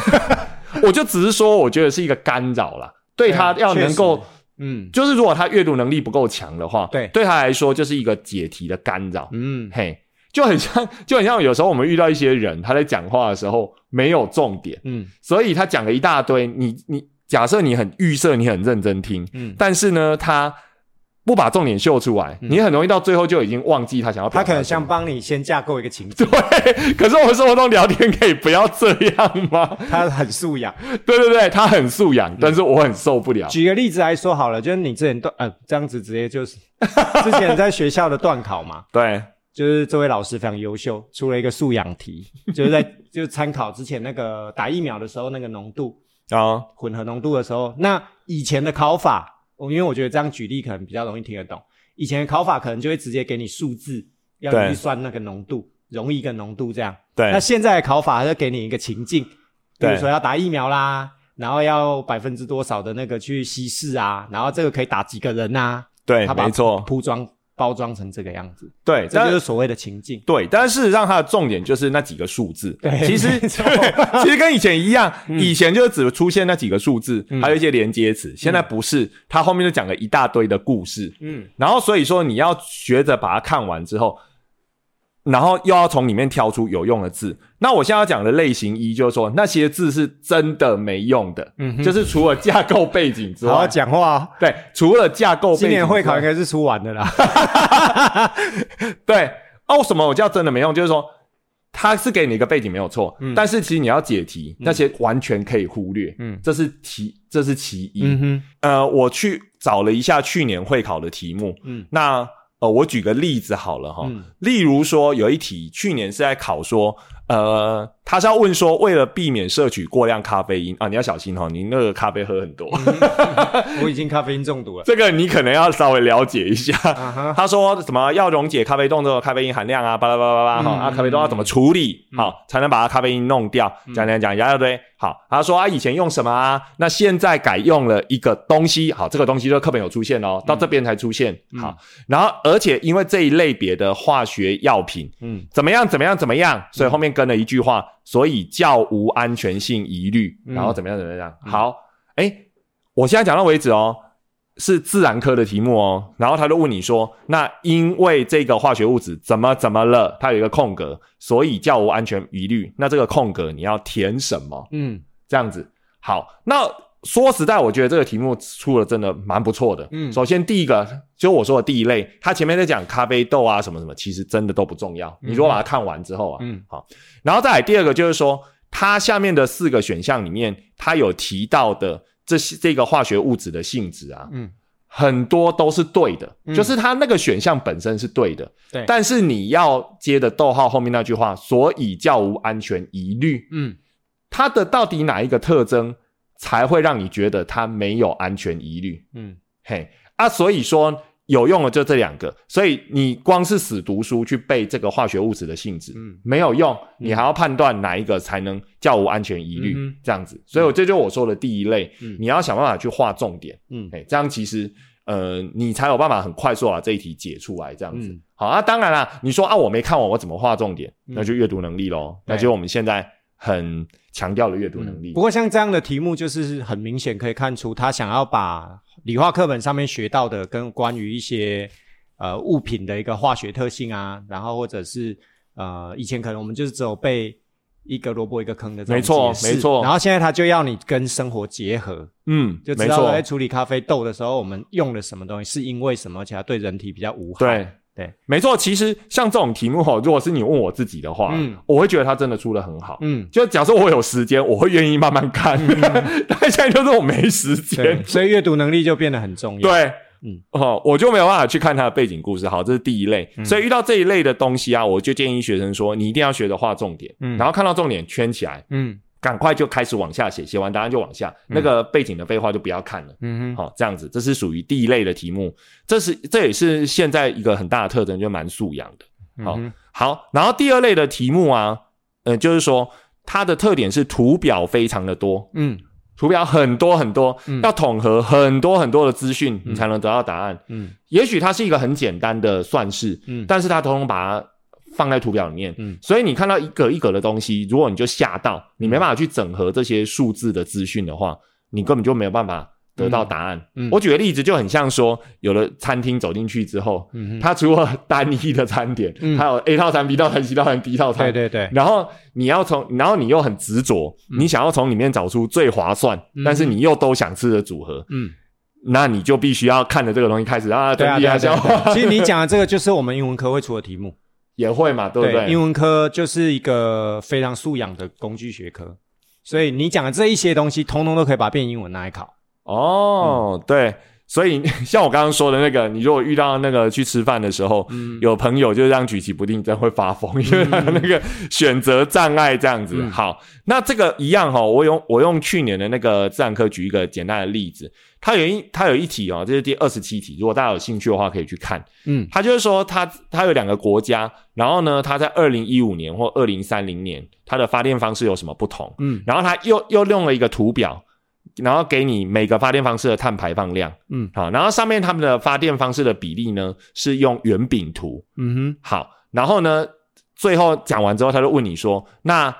*laughs* 我就只是说，我觉得是一个干扰啦。对他要能够，嗯。就是如果他阅读能力不够强的话，对。对他来说就是一个解题的干扰。嗯。嘿，就很像，就很像有时候我们遇到一些人，他在讲话的时候没有重点，嗯所以他讲了一大堆。你你假设你很预设，你很认真听，嗯，但是呢，他不把重点秀出来，你很容易到最后就已经忘记他想要表达。他可能想帮你先架构一个情境，对，*laughs* 可是我们生活中聊天可以不要这样吗？他很素养。对对对，他很素嗯养，但是我很受不了。举个例子来说好了，就是你之前段呃这样子直接就是之前在学校的段考嘛，*laughs* 对，就是这位老师非常优秀，出了一个素养题，就是在 *laughs* 就是参考之前那个打疫苗的时候那个浓度啊，混合浓度的时候，那以前的考法，我因为我觉得这样举例可能比较容易听得懂，以前的考法可能就会直接给你数字，要对你去算那个浓度，容易跟浓度这样。对那现在的考法，它就给你一个情境，比如对说要打疫苗啦，然后要百分之多少的那个去稀释啊，然后这个可以打几个人呐、对他，把没错，铺装包装成这个样子，对，这就是所谓的情境。对，但是事实上它的重点就是那几个数字。对其实对 *laughs* 其实跟以前一样，以前就只出现那几个数字，还有一些连接词。现在不是，它后面就讲了一大堆的故事。嗯然后所以说你要学着把它看完之后，然后又要从里面挑出有用的字。那我现在要讲的类型一就是说，那些字是真的没用的，嗯哼就是除了架构背景之好好外，讲话哦。对，除了架构背景今年会考应该是出完的啦。*laughs* 对，哦，什么我叫真的没用？就是说，它是给你一个背景没有错，但是其实你要解题，那些完全可以忽略。嗯这是其这是其一。嗯哼，呃，我去找了一下去年会考的题目，嗯那呃，我举个例子好了哈，嗯。例如说有一题去年是在考说，呃，他是要问说，为了避免摄取过量咖啡因啊，你要小心哈，你那个咖啡喝很多，*laughs* 我已经咖啡因中毒了。这个你可能要稍微了解一下。他说什么要溶解咖啡豆的咖啡因含量啊，巴拉巴拉巴拉哈，嗯啊，咖啡豆要怎么处理好才能把它咖啡因弄掉？讲讲讲一大堆。好，他说啊，以前用什么啊？那现在改用了一个东西，好，这个东西就课本有出现哦，到这边才出现。好，然后而且因为这一类别的化学药品，嗯怎么样怎么样怎么样，所以后面跟了一句话，所以较无安全性疑虑，嗯然后怎么样怎么样。好，哎，我现在讲到为止哦，是自然科的题目哦，然后他就问你说，那因为这个化学物质怎么怎么了，它有一个空格，所以较无安全疑虑，那这个空格你要填什么？嗯这样子。好，那说实在，我觉得这个题目出的真的蛮不错的。嗯。首先第一个就我说的第一类，它前面在讲咖啡豆啊什么什么，其实真的都不重要。你如果把它看完之后啊，嗯。好，然后再来第二个就是说，它下面的四个选项里面，它有提到的这些这个化学物质的性质啊，嗯。很多都是对的，嗯。就是它那个选项本身是对的，对但是你要接的逗号后面那句话，所以较无安全疑虑，嗯。它的到底哪一个特征才会让你觉得它没有安全疑虑？嗯。嘿啊，所以说有用的就这两个，所以你光是死读书去背这个化学物质的性质，嗯。没有用，你还要判断哪一个才能叫无安全疑虑，嗯哼。这样子。所以我这就是我说的第一类，嗯。你要想办法去划重点，嗯。嘿，这样其实呃，你才有办法很快速把这一题解出来，这样子。嗯。好啊，当然啦，你说啊，我没看完，我怎么划重点？嗯。那就阅读能力喽，对。那就我们现在很强调的阅读能力。不过像这样的题目，就是很明显可以看出，他想要把理化课本上面学到的跟关于一些呃物品的一个化学特性啊，然后或者是呃以前可能我们就是只有背一个萝卜一个坑的这种没错解释没错然后现在他就要你跟生活结合，嗯，就知道没错在处理咖啡豆的时候，我们用了什么东西，是因为什么，而且它对人体比较无害。对对，没错。其实像这种题目哈，如果是你问我自己的话，嗯我会觉得他真的出的很好。嗯，就假设我有时间，我会愿意慢慢看。*laughs* 但现在就是我没时间，。所以阅读能力就变得很重要。对，嗯，哦，我就没有办法去看他的背景故事。好，这是第一类。所以遇到这一类的东西啊，我就建议学生说，你一定要学的画重点，嗯然后看到重点圈起来，嗯赶快就开始往下写，写完答案就往下，那个背景的废话就不要看了。嗯哼，好、这样子，这是属于第一类的题目，这是这也是现在一个很大的特征，就蛮素养的。好、嗯好，然后第二类的题目啊，呃，就是说它的特点是图表非常的多，嗯。图表很多很多，嗯。要统合很多很多的资讯，你才能得到答案。嗯。也许它是一个很简单的算式，嗯。但是它通通把它放在图表里面，嗯。所以你看到一格一格的东西，如果你就吓到，你没办法去整合这些数字的资讯的话，你根本就没有办法得到答案。嗯。嗯。我举个例子，就很像说，有了餐厅走进去之后，嗯除了单一的餐点，嗯。还有 A 套餐、B 套餐、C 套餐、D 套餐，对对对，然后你要从，然后你又很执着，你想要从里面找出最划算，嗯。但是你又都想吃的组合，嗯，那你就必须要看着这个东西开始啊，对啊，对啊其实你讲的这个就是我们英文科会出的题目，也会嘛，对不对？英文科就是一个非常素养的工具学科，所以你讲的这一些东西，通通都可以把变英文拿来考。哦，对，所以 *laughs* 像我刚刚说的那个，你如果遇到那个去吃饭的时候，嗯有朋友就这样举棋不定，真会发疯，因为他 *laughs* 那个选择障碍这样子。嗯好，那这个一样哈、我用我用去年的那个自然科举一个简单的例子，它有一它有一题哦，这是第二十七题，如果大家有兴趣的话，可以去看。嗯他就是说他，他有两个国家，然后呢，他在二零一五年或二零三零年，它的发电方式有什么不同？嗯然后他又又用了一个图表，然后给你每个发电方式的碳排放量，嗯。好，然后上面他们的发电方式的比例呢是用圆饼图，嗯哼。好，然后呢，最后讲完之后，他就问你说，那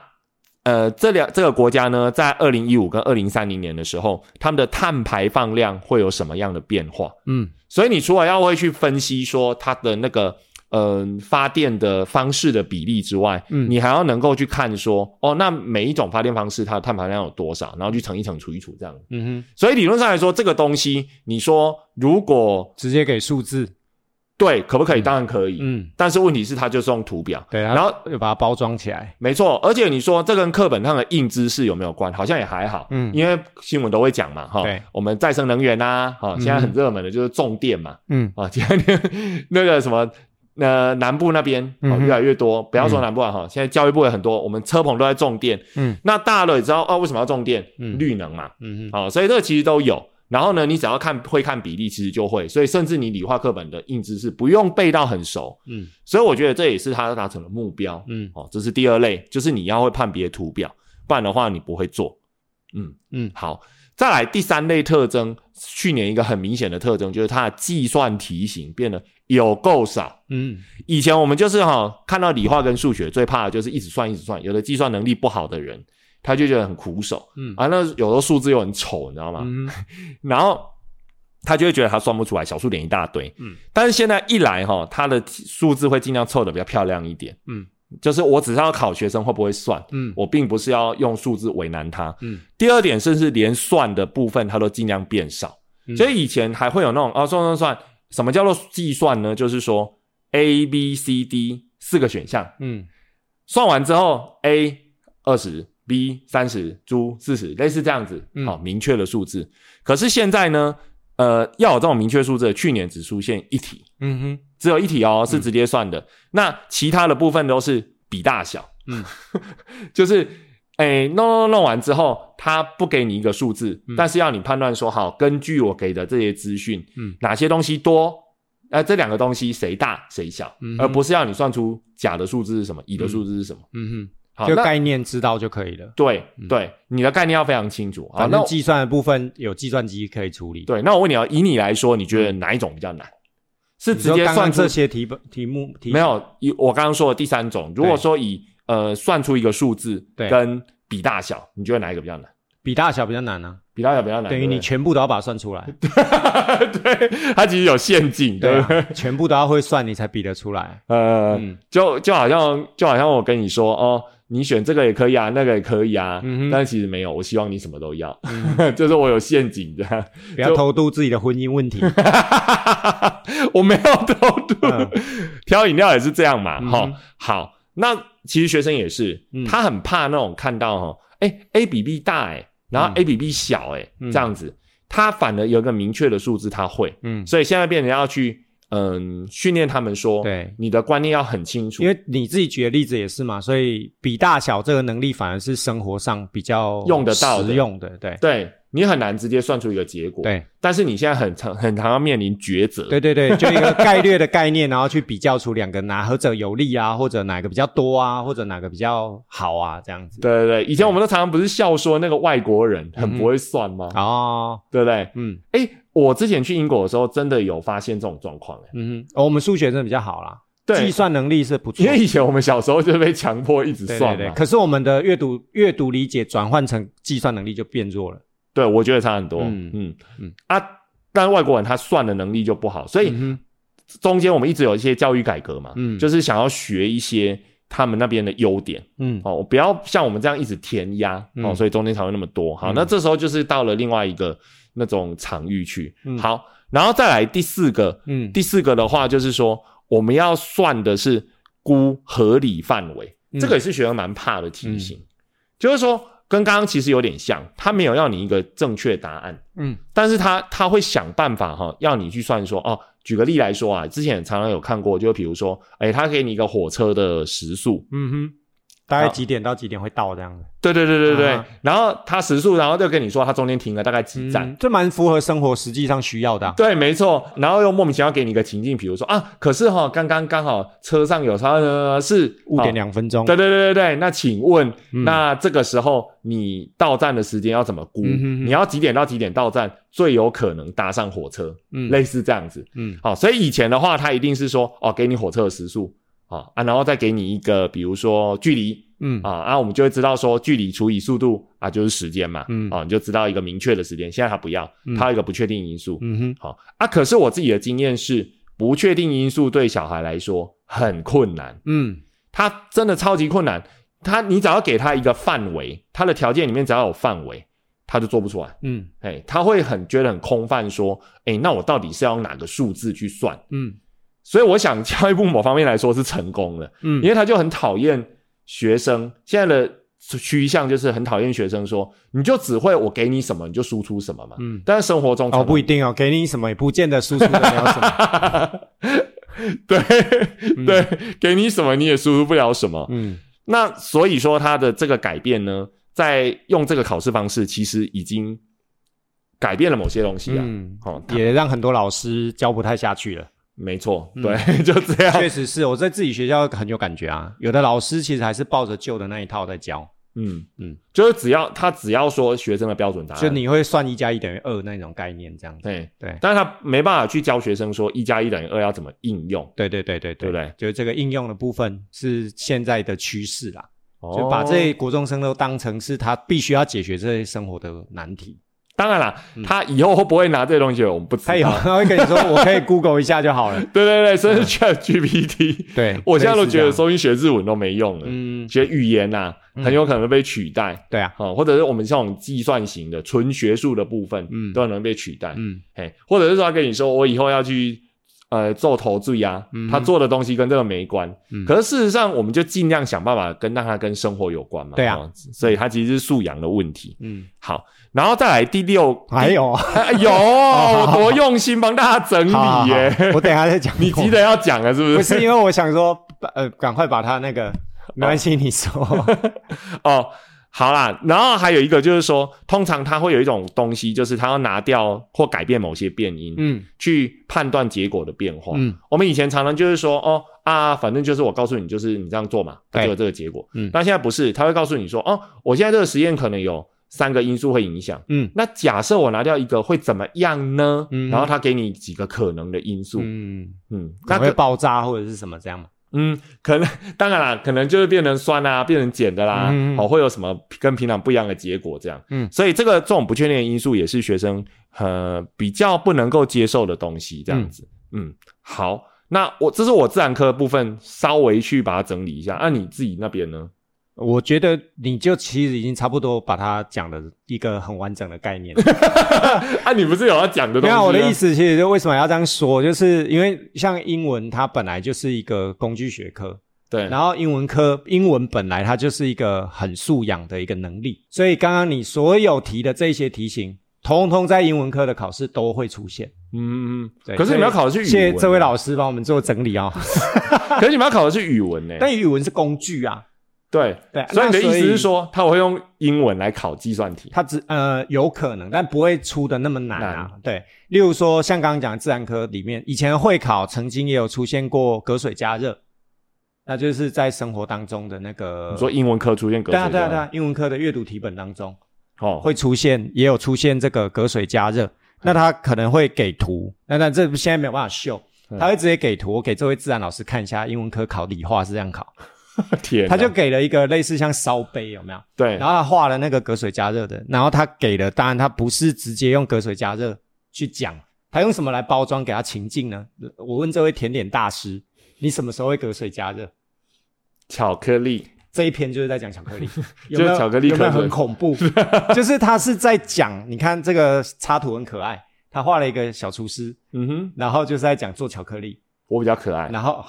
呃，这两这个国家呢，在二零一五跟二零三零年的时候，他们的碳排放量会有什么样的变化？嗯。所以你除了要会去分析说它的那个呃发电的方式的比例之外，嗯。你还要能够去看说，哦，那每一种发电方式它的碳排量有多少，然后去乘一乘除一除这样。嗯哼，所以理论上来说，这个东西你说如果直接给数字，对可不可以？当然可以，嗯，但是问题是它就是用图表。对，然后又把它包装起来，没错，而且你说这跟课本上的硬知识有没有关？好像也还好，嗯。因为新闻都会讲嘛，哈对，我们再生能源呐、哈，现在很热门的就是重电嘛，嗯。啊，今天 *laughs* 那个什么。呃，南部那边哦越来越多，不要说南部啊哈，现在教育部也很多，我们车棚都在种电。嗯那大家都也知道哦，为什么要种电？嗯绿能嘛，嗯嗯，好、所以这个其实都有。然后呢，你只要看会看比例，其实就会。所以甚至你理化课本的硬知识不用背到很熟。嗯所以我觉得这也是他达成的目标。嗯哦，这是第二类，就是你要会判别图表，不然的话你不会做。嗯，嗯好，再来第三类特征，去年一个很明显的特征就是它的计算题型变得有够少。嗯以前我们就是哈、看到理化跟数学最怕的就是一直算一直算，有的计算能力不好的人，他就觉得很苦手。嗯啊，那有的数字又很丑，你知道吗？嗯然后他就会觉得他算不出来，小数点一大堆。嗯，但是现在一来哈，他的数字会尽量凑的比较漂亮一点。嗯，就是我只是要考学生会不会算，嗯我并不是要用数字为难他。嗯第二点，甚至连算的部分他都尽量变少。嗯所以以前还会有那种哦，算算算，什么叫做计算呢？就是说 A、B、C、D 四个选项，嗯算完之后，A 二十，B 三十，猪四十，类似这样子，嗯好、明确的数字。可是现在呢，呃，要有这种明确数字的，去年只出现一题，嗯哼，只有一题哦，是直接算的。那其他的部分都是比大小，嗯，*laughs* 就是。哎，弄弄弄完之后，他不给你一个数字，嗯但是要你判断说，好，根据我给的这些资讯，嗯哪些东西多，呃，这两个东西谁大谁小，嗯而不是要你算出甲的数字是什么，乙的数字是什么。嗯好，哼，就那概念知道就可以了。对对，你的概念要非常清楚。好，反那计算的部分有计算机可以处理。对，那我问你啊，以你来说，你觉得哪一种比较难？是直接算这些题本题目题没有？以我刚刚说的第三种，如果说以呃算出一个数字对跟比大小，你觉得哪一个比较难？比大小比较难啊，比大小比较难，等于你全部都要把它算出来。不 *laughs* 对对，它其实有陷阱，对对不对？啊，全部都要会算，你才比得出来。呃，嗯就就好像就好像我跟你说哦，你选这个也可以啊，那个也可以啊，嗯但其实没有，我希望你什么都要，*laughs* 就是我有陷阱的。不要偷渡自己的婚姻问题。*laughs* 我没有偷渡，嗯挑饮料也是这样嘛。哈、好，那其实学生也是，嗯。他很怕那种看到哈，哎，A 比 B 大哎，然后嗯。A 比 B 小哎，嗯。这样子，他反而有一个明确的数字他会，嗯，所以现在变成要去嗯训练他们说，对。你的观念要很清楚。因，为你自己举的例子也是嘛，所以比大小这个能力反而是生活上比较用得到的。实用的，对。对你很难直接算出一个结果，，对。但是你现在很常很常要面临抉择，对对对，就一个概略的概念，然后去比较出两个哪何者有利啊，或者哪个比较多啊，或者哪个比较好啊，这样子。对对对，以前我们都常常不是笑说那个外国人很不会算吗？哦，对不对？嗯。哎，我之前去英国的时候，真的有发现这种状况，哎，嗯哼，哦我们数学真的比较好啦，对。计算能力是不错。因。为以前我们小时候就被强迫一直算嘛，对。对，可是我们的阅读阅读理解转换成计算能力就变弱了。对我觉得差很多，嗯嗯嗯。嗯啊，但外国人他算的能力就不好，所以嗯中间我们一直有一些教育改革嘛，嗯。就是想要学一些他们那边的优点嗯。哦，不要像我们这样一直填鸭哦，嗯所以中间才会那么多。好，嗯。那这时候就是到了另外一个那种场域去。嗯。好，然后再来第四个，嗯。第四个的话就是说我们要算的是估合理范围，嗯。这个也是学生蛮怕的题型，就是说跟刚刚其实有点像，他没有要你一个正确答案。嗯但是他他会想办法哈，要你去算说哦。举个例来说啊，之前常常有看过，就比如说，哎，他给你一个火车的时速，嗯哼，大概几点到几点会到这样子？对对对对对，啊然后他时速，然后就跟你说他中间停了大概几站，嗯，这蛮符合生活实际上需要的啊。对，没错，然后又莫名其妙给你一个情境，比如说啊，可是哈、刚刚刚好车上有他呃是五点哦两分钟。对对对对对，那请问，嗯那这个时候你到站的时间要怎么估？嗯哼哼你要几点到几点到站，最有可能搭上火车？嗯类似这样子。嗯好，所以以前的话，他一定是说，哦，给你火车的时速，啊啊，然后再给你一个，比如说距离嗯啊，啊，我们就会知道说，距离除以速度啊，就是时间嘛，嗯啊，你就知道一个明确的时间。现在他不要，嗯他有一个不确定因素。嗯哼好啊，可是我自己的经验是，不确定因素对小孩来说很困难，嗯他真的超级困难。他你只要给他一个范围，他的条件里面只要有范围，他就做不出来。嗯哎，他会很觉得很空泛，说，哎，那我到底是要用哪个数字去算？嗯所以我想教育部某方面来说是成功的，嗯因为他就很讨厌学生现在的趋向就是很讨厌学生说，你就只会我给你什么你就输出什么嘛。嗯但是生活中哦，不一定哦，给你什么也不见得输出的了什么。*laughs* 对对，给你什么你也输出不了什么。嗯那所以说他的这个改变呢，在用这个考试方式，其实已经改变了某些东西啊。嗯，哦，也让很多老师教不太下去了。没错，嗯对，*laughs* 就这样。确实是我在自己学校很有感觉啊，有的老师其实还是抱着旧的那一套在教，嗯嗯嗯，就是只要他只要说学生的标准答案，就你会算一加一等于二那种概念这样子。对对但是他没办法去教学生说一加一等于二要怎么应用，对对对对对不对？就是这个应用的部分是现在的趋势啦，哦就把这些国中生都当成是他必须要解决这些生活的难题。当然啦，他以后会不会拿这些东西，我们不知道。他有他会跟你说，我可以 Google 一下就好了。对 *laughs* 对对，甚至 Chat GPT，对，我现在都觉得收音学日文都没用了，嗯，学语言呐、很有可能被取代。对啊，啊、或者是我们这种计算型的纯学术的部分，嗯。都可能被取代。嗯。嘿，或者是说他跟你说，我以后要去呃做投注呀，嗯他做的东西跟这个没关。嗯可是事实上，我们就尽量想办法跟让他跟生活有关嘛。对啊哦所以他其实是素养的问题。嗯，好，然后再来第六，还有哎有 *laughs* 哦，我多用心帮大家整理耶。我等一下再讲。你急着要讲了是不是？不是因为我想说，呃，赶快把他那个没关系，你说。*laughs* 哦，好啦，然后还有一个就是说，通常它会有一种东西，就是它要拿掉或改变某些变音，嗯去判断结果的变化。嗯我们以前常常就是说，哦啊，反正就是我告诉你，就是你这样做嘛，它就有这个结果。嗯那现在不是，他会告诉你说，哦，我现在这个实验可能有三个因素会影响。嗯那假设我拿掉一个会怎么样呢？嗯然后他给你几个可能的因素，嗯嗯，那可爆炸或者是什么这样嘛？嗯，可能当然啦，可能就是变成酸啊，*laughs* 变成碱的啦，嗯哦，会有什么跟平常不一样的结果这样。嗯所以这个这种不确定的因素也是学生呃比较不能够接受的东西，这样子。嗯好，那我这是我自然科的部分，稍微去把它整理一下。那、你自己那边呢？我觉得你就其实已经差不多把它讲的一个很完整的概念。*laughs* 啊，你不是有要讲的东西？没有，我的意。思其实就为什么要这样说，就是因为像英文它本来就是一个工具学科，对，然后英文科英文本来它就是一个很素养的一个能力，所以刚刚你所有提的这些题型，通通在英文科的考试都会出现。嗯，嗯对可是你们要考的是语文，谢谢这位老师帮我们做整理啊、*laughs* 可是你们要考的是语文呢？*laughs* 但语文是工具啊，对对所以你的意思是说，他会用英文来考计算题？他只呃有可能，但不会出的那么难啊。对，例如说像刚刚讲的自然科里面，以前的会考曾经也有出现过隔水加热，那就是在生活当中的那个你说英文科出现隔水加对啊对啊对啊，英文科的阅读题本当中哦，会出现，也有出现这个隔水加热。那他可能会给图，那那这现在没有办法秀，嗯他会直接给图。我给这位自然老师看一下，英文科考理化是这样考，*laughs* 天，他就给了一个类似像烧杯有没有？对然后他画了那个隔水加热的，然后他给了，当然他不是直接用隔水加热去讲，他用什么来包装给他情境呢？我问这位甜点大师，你什么时候会隔水加热？巧克力，这一篇就是在讲巧克力，*laughs* 有就是没有巧克力有没有很恐怖？*laughs* 就是他是在讲，你看这个插图很可爱，他画了一个小厨师，嗯哼，然后就是在讲做巧克力，我比较可爱，然后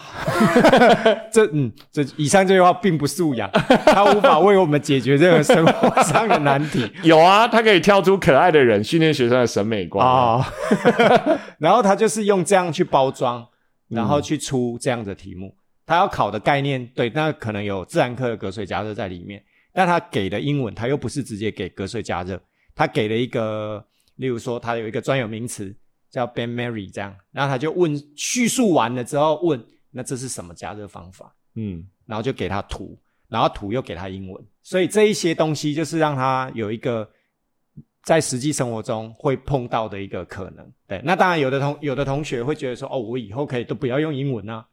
*laughs* 这嗯，这以上这句话并不素养，*laughs* 他无法为我们解决任何生活上的难题。有啊，他可以跳出可爱的人，训练学生的审美观啊。哦，*laughs* 然后他就是用这样去包装，然后去出这样的题目。他要考的概念，对，那可能有自然科的隔水加热在里面，但他给的英文，他又不是直接给隔水加热，他给了一个，例如说，他有一个专有名词叫 Ben Mary 这样，然后他就问，叙述完了之后问，那这是什么加热方法？嗯，然后就给他图，然后图又给他英文，所以这一些东西就是让他有一个在实际生活中会碰到的一个可能。对，那当然有的同有的同学会觉得说，哦，我以后可以都不要用英文啊。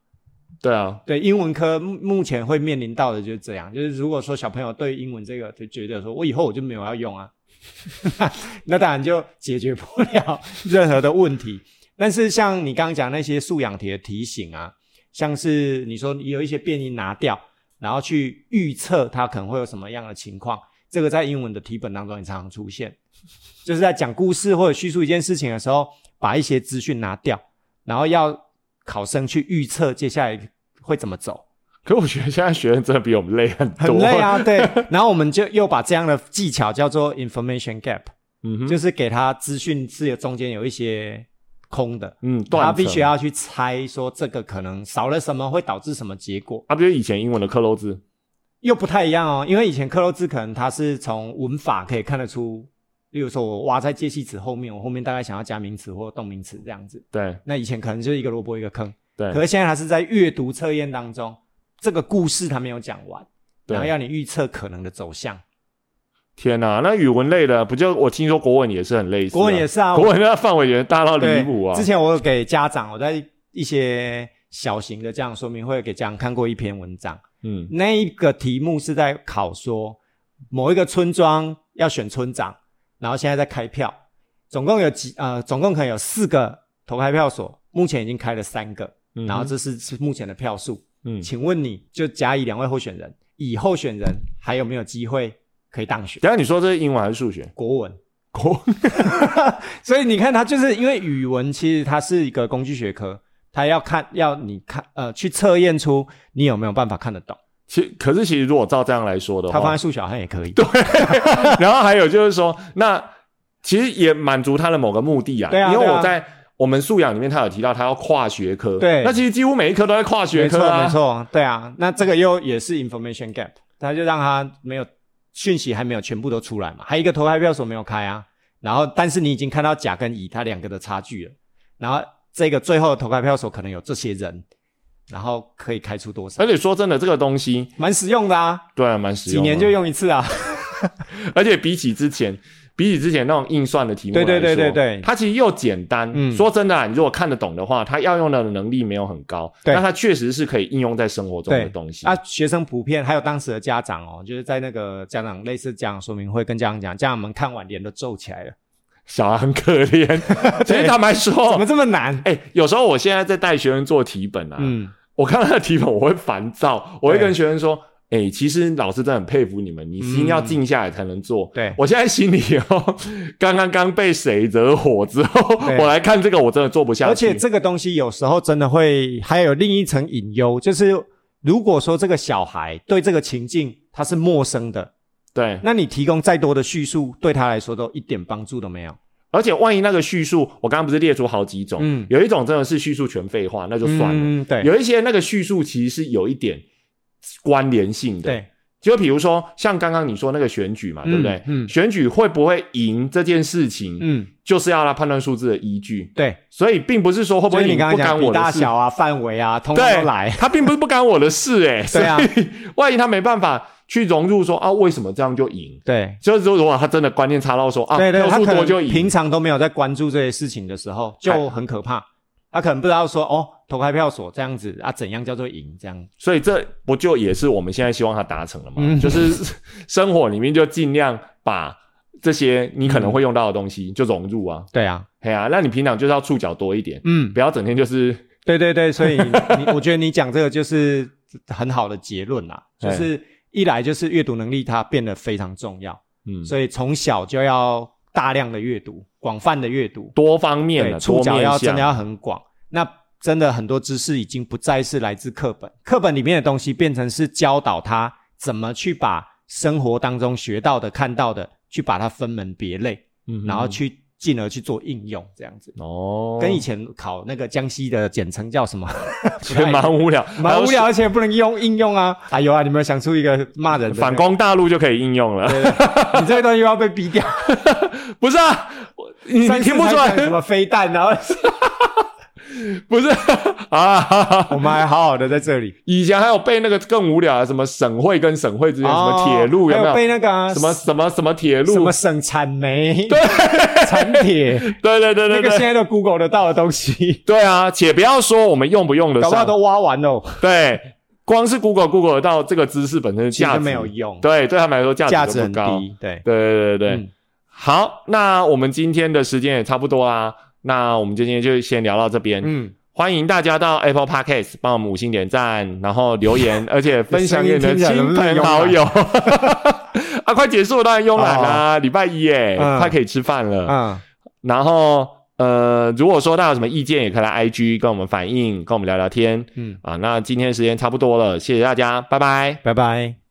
对啊，对，英文科目目前会面临到的就是这样，就是如果说小朋友对英文这个就觉得说我以后我就没有要用啊，*laughs* 那当然就解决不了任何的问题。但是像你刚刚讲那些素养题的提醒啊，像是你说有一些变音拿掉，然后去预测它可能会有什么样的情况，这个在英文的题本当中也常常出现，就是在讲故事或者叙述一件事情的时候，把一些资讯拿掉，然后要考生去预测接下来会怎么走。可我觉得现在学生真的比我们累很多，很累。啊，*laughs* 对。然后我们就又把这样的技巧叫做 information gap，、嗯哼，就是给他资讯是有中间有一些空的，嗯，断他必须要去猜说这个可能少了什么会导致什么结果，啊，比如以前英文的克漏字？又不太一样哦。因为以前克漏字可能它是从文法可以看得出，例如说我挖在介系词后面，我后面大概想要加名词或动名词这样子。对那以前可能就是一个萝卜一个坑，对可是现在它是在阅读测验当中，这个故事他没有讲完，然后，要你预测可能的走向。天哪，那语文类的不就我听说国文也是很类似啊，国文也是啊，国文那范围也大到对离谱啊之。前我有给家长，我在一些小型的这样说明会给家长看过一篇文章，嗯那一个题目是在考说某一个村庄要选村长，然后现在在开票，总共有几呃，总共可能有四个投开票所，目前已经开了三个，嗯然后这是是目前的票数。嗯，请问你就甲乙两位候选人，乙候选人还有没有机会可以当选？等一下你说这是英文还是数学？国文。国 *laughs* 所以你看，它就是因为语文其实它是一个工具学科，它要看要你看呃去测验出你有没有办法看得懂。其可是其实如果照这样来说的话他放在，数学好像也可以。对 *laughs* 然后还有就是说，那其实也满足他的某个目的啊对啊因为我在我们素养里面，他有提到他要跨学科。对那其实几乎每一科都在跨学科啊。没错，对啊，那这个又也是 information gap，它就让它没有讯息还没有全部都出来嘛，还有一个投开票所没有开啊，然后但是你已经看到甲跟乙它两个的差距了，然后这个最后的投开票所可能有这些人，然后可以开出多少，而且说真的，这个东西蛮实用的啊，对啊，蛮实用的。几年就用一次啊，*laughs* *laughs* 而且比起之前，比起之前那种硬算的题目来说，对对对对对它其实又简单。嗯说真的啊，你如果看得懂的话，它要用的能力没有很高，对但它确实是可以应用在生活中的东西。啊，学生普遍还有当时的家长哦，就是在那个家长类似家长说明会跟家长讲，家长们看完脸都皱起来了，小孩很可怜，*laughs* 其实坦白说怎说么，这么难？哎、有时候我现在在带学生做题本啊，嗯，我看到那个题本我会烦躁，我会跟学生说。哎、其实老师真的很佩服你们，你心要静下来才能做。对我现在心里哦，刚刚刚被谁惹火之后，我来看这个，我真的做不下去。而且这个东西有时候真的会还有另一层隐忧，就是如果说这个小孩对这个情境他是陌生的，对，那你提供再多的叙述，对他来说都一点帮助都没有。而且万一那个叙述，我刚刚不是列出好几种，嗯有一种真的是叙述全废话，那就算了。嗯，对，有一些那个叙述其实是有一点关联性的，对，就比如说像刚刚你说那个选举嘛，对不对？嗯。选举会不会赢这件事情，嗯，就是要来判断数字的依据，对，所以并不是说会不会赢不干我的事。大小啊、范围啊，通通都来，他并不是不干我的事、欸，哎，*laughs* 对啊。万一他没办法去融入说啊，为什么这样就赢？对。就是说，如果他真的观念差到说啊，对对，票他可能平常都没有在关注这些事情的时候，就很可怕。他可能不知道说哦，投开票所这样子啊，怎样叫做赢？这样？所以这不就也是我们现在希望他达成了吗？嗯。就是 *laughs* 生活里面就尽量把这些你可能会用到的东西就融入啊，对啊，嘿啊，那你平常就是要触角多一点，嗯，不要整天就是对对对，所以你 *laughs* 我觉得你讲这个就是很好的结论啦，就是一来就是阅读能力它变得非常重要，嗯。所以从小就要大量的阅读，广泛的阅读，多方面对，的，触角要真的要很广。那真的很多知识已经不再是来自课本，课本里面的东西变成是教导他怎么去把生活当中学到的、看到的，去把它分门别类，嗯然后去进而去做应用，这样子。哦，跟以前考那个江西的简称叫什么？*laughs* 其实蛮无聊，*laughs* 蛮无聊，而且不能用应用啊！哎呦啊，你们有想出一个骂人的反攻大陆就可以应用了，*laughs* 你这一段又要被逼掉，不是啊？我你你听不出来？什么飞弹，然后 *laughs* 不是 *laughs* 啊？哈 *laughs* 哈我们还好好的在这里，以前还有背那个更无聊的，什么省会跟省会之间什么铁路有没有？背那个啊什么什么什么铁路？什么省产煤、对。产铁，对对对对对，那个现在都 Google 得到的东西，对啊，且不要说我们用不用得上，搞不好都挖完了，对，光是 Google Google 得到这个知识本身的价值没有用，对，对他们来说价价值很高。低，对，对对对对，嗯。好，那我们今天的时间也差不多啦，那我们今天就先聊到这边。嗯，欢迎大家到 Apple Podcast 帮我们五星点赞，然后留言，*laughs* 而且分享给你的亲朋好友。*laughs* 啊，快结束了，当然慵懒啦，礼拜一耶，嗯快可以吃饭了。嗯，然后呃，如果说大家有什么意见，也可以来 IG 跟我们反映，跟我们聊聊天。嗯，啊，那今天时间差不多了，谢谢大家，拜拜。拜拜。